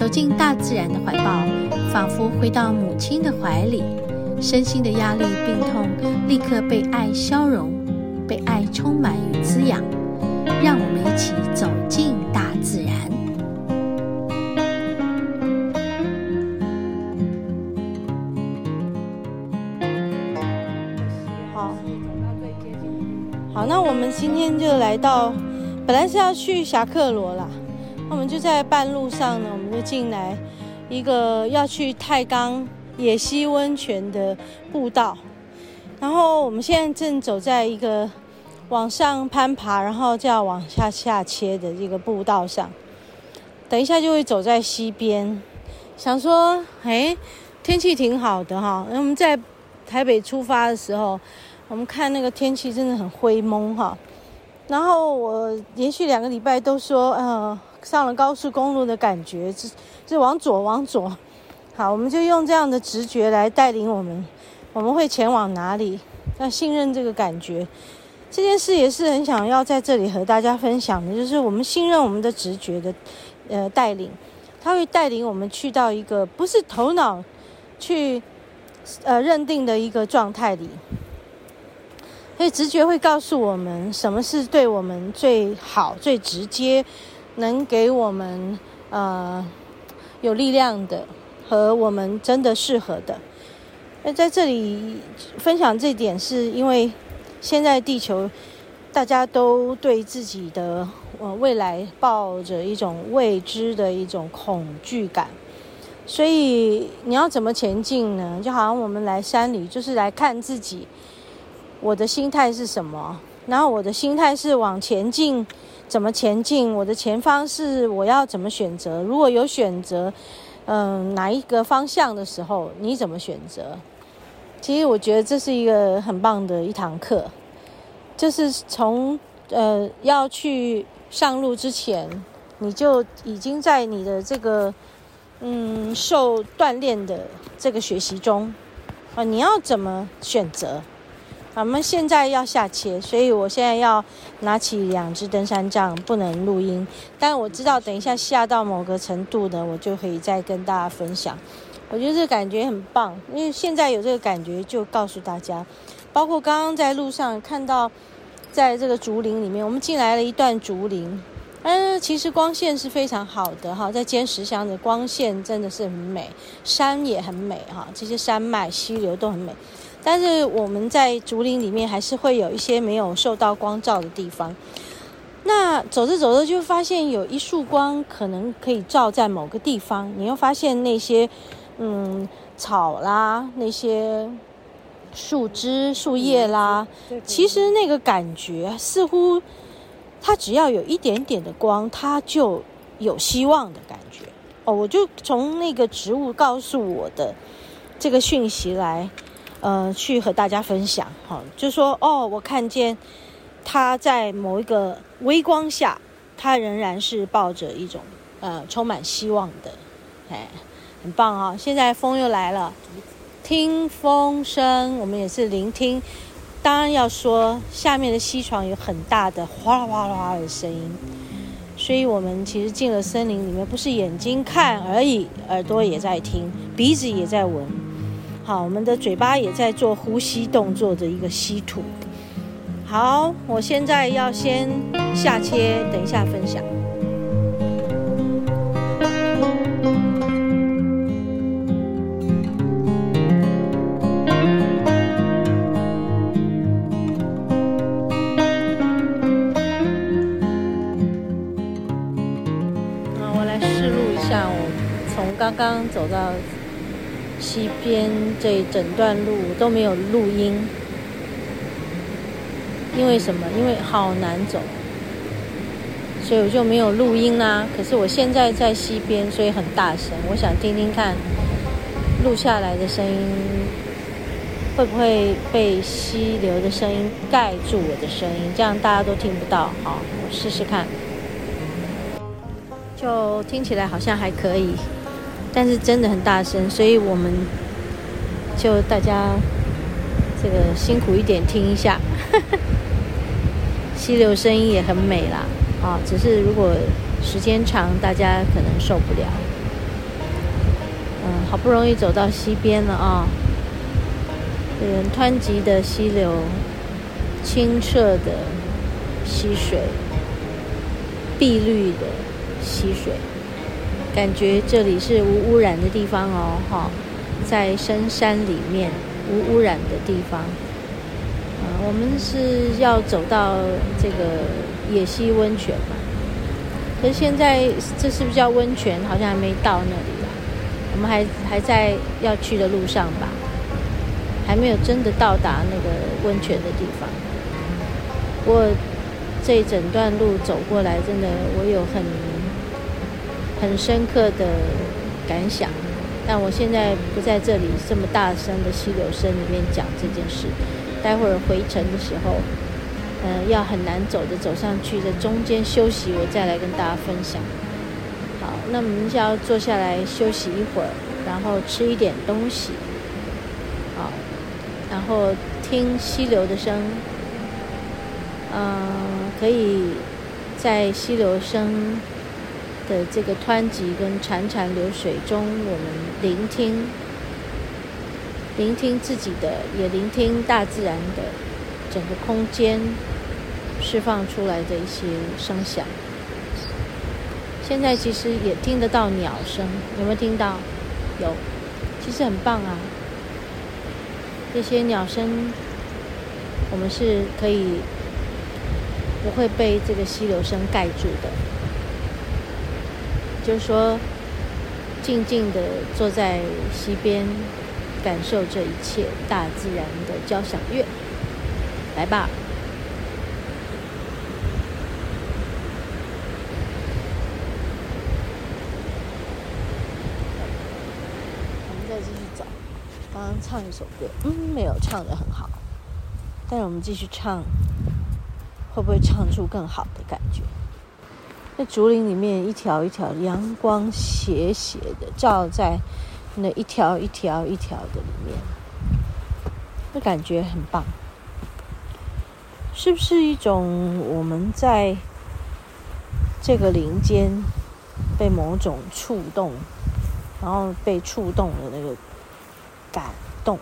走进大自然的怀抱，仿佛回到母亲的怀里，身心的压力、病痛立刻被爱消融，被爱充满与滋养。让我们一起走进大自然。好，好，那我们今天就来到，本来是要去霞客罗啦。我们就在半路上呢，我们就进来一个要去太钢野溪温泉的步道，然后我们现在正走在一个往上攀爬，然后就要往下下切的这个步道上。等一下就会走在溪边，想说，哎，天气挺好的哈。那我们在台北出发的时候，我们看那个天气真的很灰蒙哈。然后我连续两个礼拜都说，呃。上了高速公路的感觉，是是往左往左。好，我们就用这样的直觉来带领我们，我们会前往哪里？要信任这个感觉。这件事也是很想要在这里和大家分享的，就是我们信任我们的直觉的，呃，带领，它会带领我们去到一个不是头脑去呃认定的一个状态里。所以直觉会告诉我们什么是对我们最好、最直接。能给我们呃有力量的和我们真的适合的。那在这里分享这点，是因为现在地球大家都对自己的呃未来抱着一种未知的一种恐惧感，所以你要怎么前进呢？就好像我们来山里，就是来看自己，我的心态是什么？然后我的心态是往前进。怎么前进？我的前方是我要怎么选择？如果有选择，嗯，哪一个方向的时候，你怎么选择？其实我觉得这是一个很棒的一堂课，就是从呃要去上路之前，你就已经在你的这个嗯受锻炼的这个学习中啊，你要怎么选择？我们现在要下切，所以我现在要拿起两只登山杖，不能录音。但我知道，等一下下到某个程度呢，我就可以再跟大家分享。我觉得这个感觉很棒，因为现在有这个感觉，就告诉大家。包括刚刚在路上看到，在这个竹林里面，我们进来了一段竹林，嗯，其实光线是非常好的哈，在尖石乡的光线真的是很美，山也很美哈，这些山脉、溪流都很美。但是我们在竹林里面还是会有一些没有受到光照的地方。那走着走着就发现有一束光可能可以照在某个地方，你又发现那些嗯草啦、那些树枝、树叶啦，其实那个感觉似乎它只要有一点点的光，它就有希望的感觉。哦，我就从那个植物告诉我的这个讯息来。呃，去和大家分享，哈，就说哦，我看见他在某一个微光下，他仍然是抱着一种呃充满希望的，哎，很棒啊！现在风又来了，听风声，我们也是聆听。当然要说，下面的溪床有很大的哗啦哗啦的声音，所以我们其实进了森林里面，不是眼睛看而已，耳朵也在听，鼻子也在闻。好，我们的嘴巴也在做呼吸动作的一个吸吐。好，我现在要先下切，等一下分享。好，我来试录一下，我从刚刚走到。西边这一整段路都没有录音，因为什么？因为好难走，所以我就没有录音啦。可是我现在在西边，所以很大声。我想听听看录下来的声音会不会被溪流的声音盖住我的声音？这样大家都听不到。好，我试试看，就听起来好像还可以，但是真的很大声，所以我们就大家这个辛苦一点听一下。溪流声音也很美啦，啊，只是如果时间长，大家可能受不了。嗯，好不容易走到溪边了啊！嗯湍急的溪流，清澈的溪水，碧绿的溪水，感觉这里是无污染的地方哦，哈，在深山里面无污染的地方。嗯，我们是要走到这个野溪温泉嘛？可是现在这是不是叫温泉？好像还没到那里。我们还还在要去的路上吧，还没有真的到达那个温泉的地方。不过这整段路走过来，真的我有很很深刻的感想。但我现在不在这里这么大声的溪流声里面讲这件事。待会儿回程的时候，嗯、要很难走的走上去，在中间休息，我再来跟大家分享。好那我们就要坐下来休息一会儿，然后吃一点东西，好，然后听溪流的声，嗯，可以在溪流声的这个湍急跟潺潺流水中，我们聆听，聆听自己的，也聆听大自然的整个空间释放出来的一些声响。现在其实也听得到鸟声，有没有听到？有，其实很棒啊。这些鸟声，我们是可以不会被这个溪流声盖住的。就是说，静静的坐在溪边，感受这一切大自然的交响乐。来吧。我们再继续走。刚刚唱一首歌，嗯，没有唱的很好，但是我们继续唱，会不会唱出更好的感觉？在竹林里面，一条一条阳光斜斜的照在那一条一条一条的里面，那感觉很棒。是不是一种我们在这个林间被某种触动，然后被触动的那个感？动，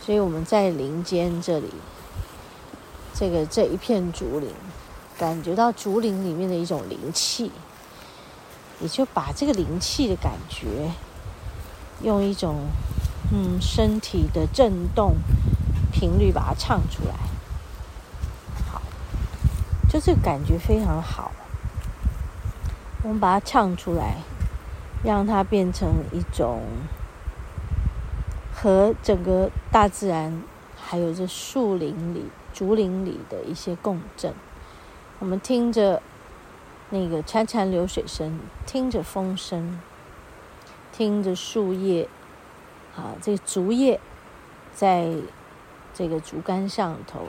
所以我们在林间这里，这个这一片竹林，感觉到竹林里面的一种灵气，也就把这个灵气的感觉，用一种嗯身体的震动频率把它唱出来，好，就这个感觉非常好，我们把它唱出来，让它变成一种。和整个大自然，还有这树林里、竹林里的一些共振，我们听着那个潺潺流水声，听着风声，听着树叶，啊，这个竹叶在这个竹竿上头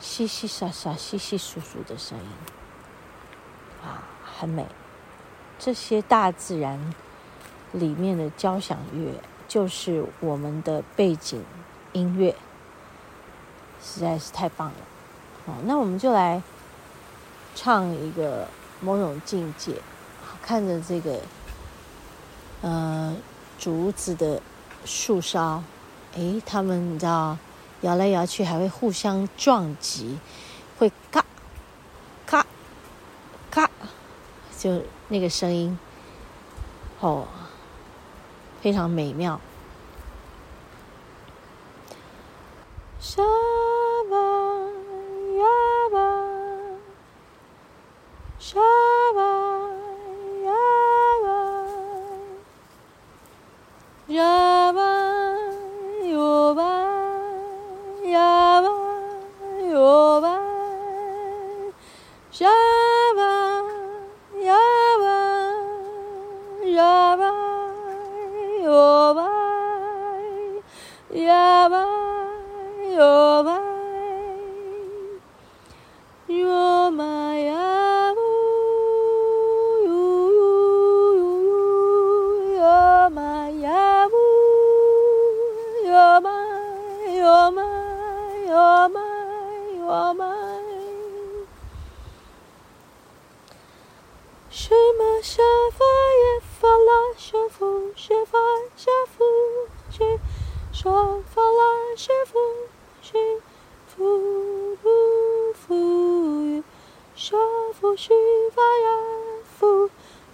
淅淅沙沙、窸窸窣窣的声音，啊，很美。这些大自然里面的交响乐。就是我们的背景音乐，实在是太棒了。好，那我们就来唱一个某种境界，看着这个呃竹子的树梢，诶，他们你知道摇来摇去，还会互相撞击，会咔咔咔，就那个声音，哦。非常美妙。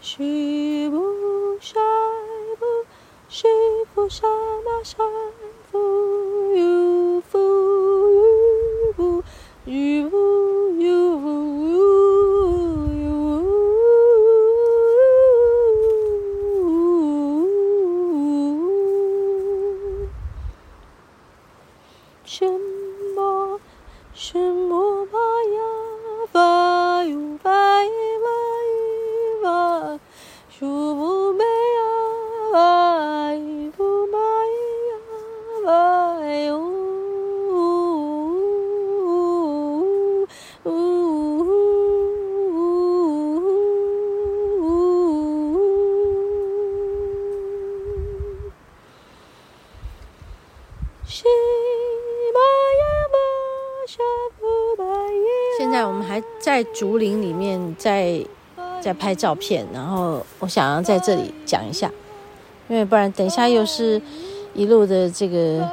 Shibu, Shibu, Shibu, Shama, Shama. 在竹林里面在，在拍照片，然后我想要在这里讲一下，因为不然等一下又是一路的这个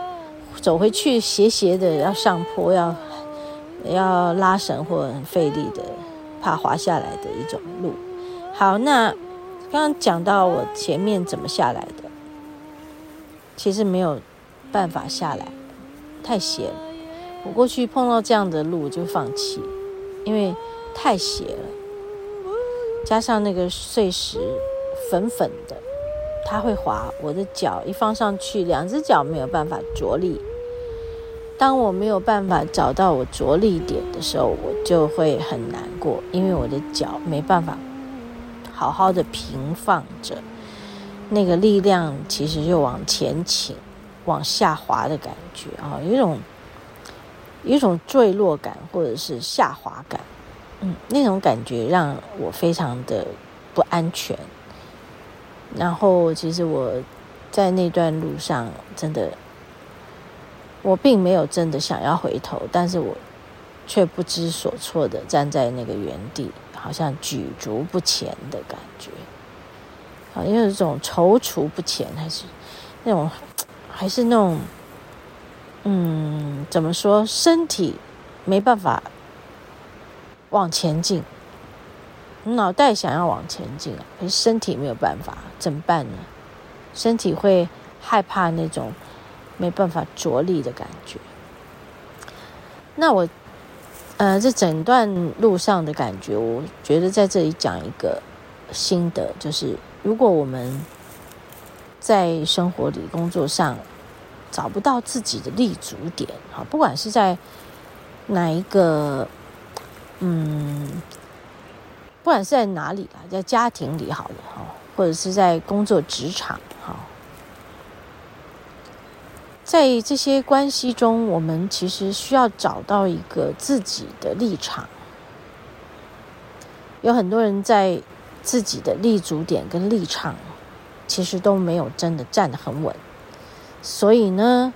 走回去斜斜的要上坡，要要拉绳或很费力的，怕滑下来的一种路。好，那刚刚讲到我前面怎么下来的，其实没有办法下来，太斜了。我过去碰到这样的路就放弃，因为太斜了，加上那个碎石粉粉的，它会滑。我的脚一放上去，两只脚没有办法着力。当我没有办法找到我着力点的时候，我就会很难过，因为我的脚没办法好好的平放着，那个力量其实就往前倾、往下滑的感觉啊，有一种。有一种坠落感，或者是下滑感，那种感觉让我非常的不安全。然后，其实我在那段路上，真的，我并没有真的想要回头，但是我却不知所措的站在那个原地，好像举足不前的感觉。啊，因为这种踌躇不前，还是那种，还是那种。嗯，怎么说？身体没办法往前进，脑袋想要往前进啊，可是身体没有办法，怎么办呢？身体会害怕那种没办法着力的感觉。那我，呃，这整段路上的感觉，我觉得在这里讲一个心得，就是如果我们在生活里、工作上，找不到自己的立足点，哈，不管是在哪一个，嗯，不管是在哪里啦，在家庭里好了，哈，或者是在工作职场，哈，在这些关系中，我们其实需要找到一个自己的立场。有很多人在自己的立足点跟立场，其实都没有真的站得很稳。所以呢，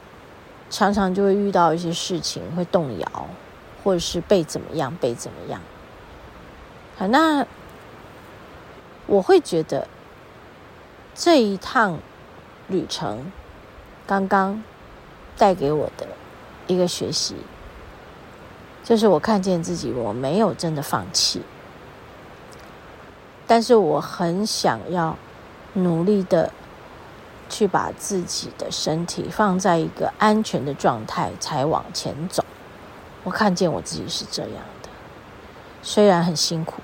常常就会遇到一些事情会动摇，或者是被怎么样，被怎么样。好，那我会觉得这一趟旅程刚刚带给我的一个学习，就是我看见自己，我没有真的放弃，但是我很想要努力的。去把自己的身体放在一个安全的状态，才往前走。我看见我自己是这样的，虽然很辛苦，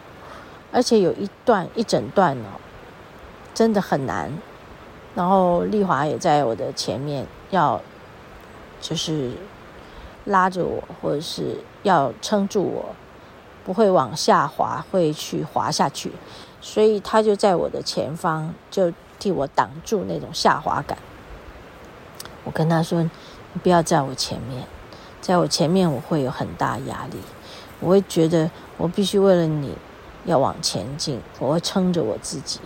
而且有一段一整段哦，真的很难。然后丽华也在我的前面，要就是拉着我，或者是要撑住我，不会往下滑，会去滑下去。所以他就在我的前方，就。替我挡住那种下滑感。我跟他说：“你不要在我前面，在我前面我会有很大压力，我会觉得我必须为了你要往前进，我会撑着我自己，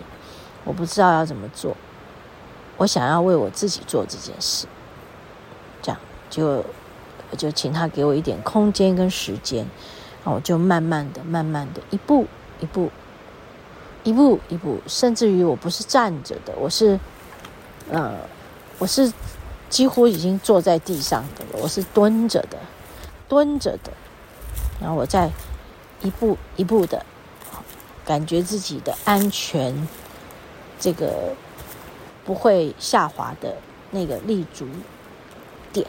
我不知道要怎么做，我想要为我自己做这件事。这样就就请他给我一点空间跟时间，然后我就慢慢的、慢慢的一步一步。”一步一步，甚至于我不是站着的，我是，呃，我是几乎已经坐在地上的了，我是蹲着的，蹲着的，然后我在一步一步的，感觉自己的安全，这个不会下滑的那个立足点。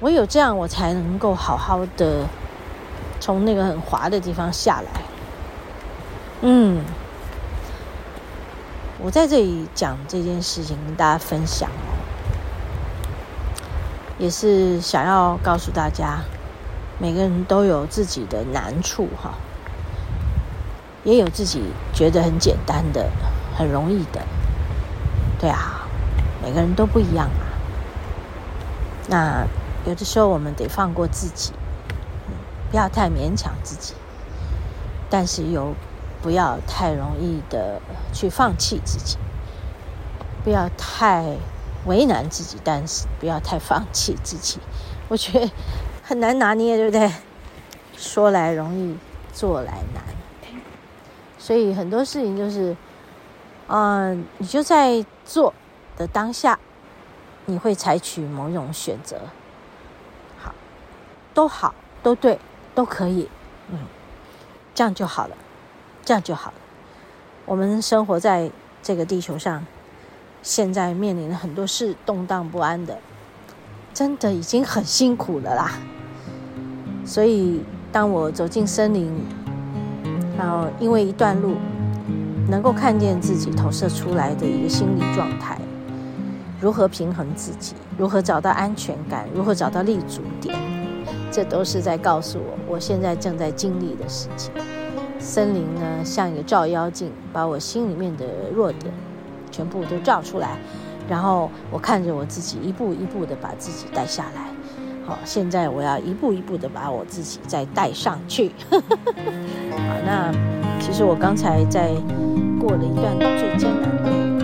唯有这样，我才能够好好的从那个很滑的地方下来。嗯，我在这里讲这件事情跟大家分享，也是想要告诉大家，每个人都有自己的难处哈，也有自己觉得很简单的、很容易的，对啊，每个人都不一样啊。那有的时候我们得放过自己，不要太勉强自己，但是又。不要太容易的去放弃自己，不要太为难自己，但是不要太放弃自己。我觉得很难拿捏，对不对？说来容易，做来难。所以很多事情就是，嗯，你就在做的当下，你会采取某种选择，好，都好，都对，都可以，嗯，这样就好了。这样就好了。我们生活在这个地球上，现在面临了很多事，动荡不安的，真的已经很辛苦了啦。所以，当我走进森林，然后因为一段路，能够看见自己投射出来的一个心理状态，如何平衡自己，如何找到安全感，如何找到立足点，这都是在告诉我，我现在正在经历的事情。森林呢，像一个照妖镜，把我心里面的弱点全部都照出来，然后我看着我自己一步一步的把自己带下来。好，现在我要一步一步的把我自己再带上去。好，那其实我刚才在过了一段最艰难的。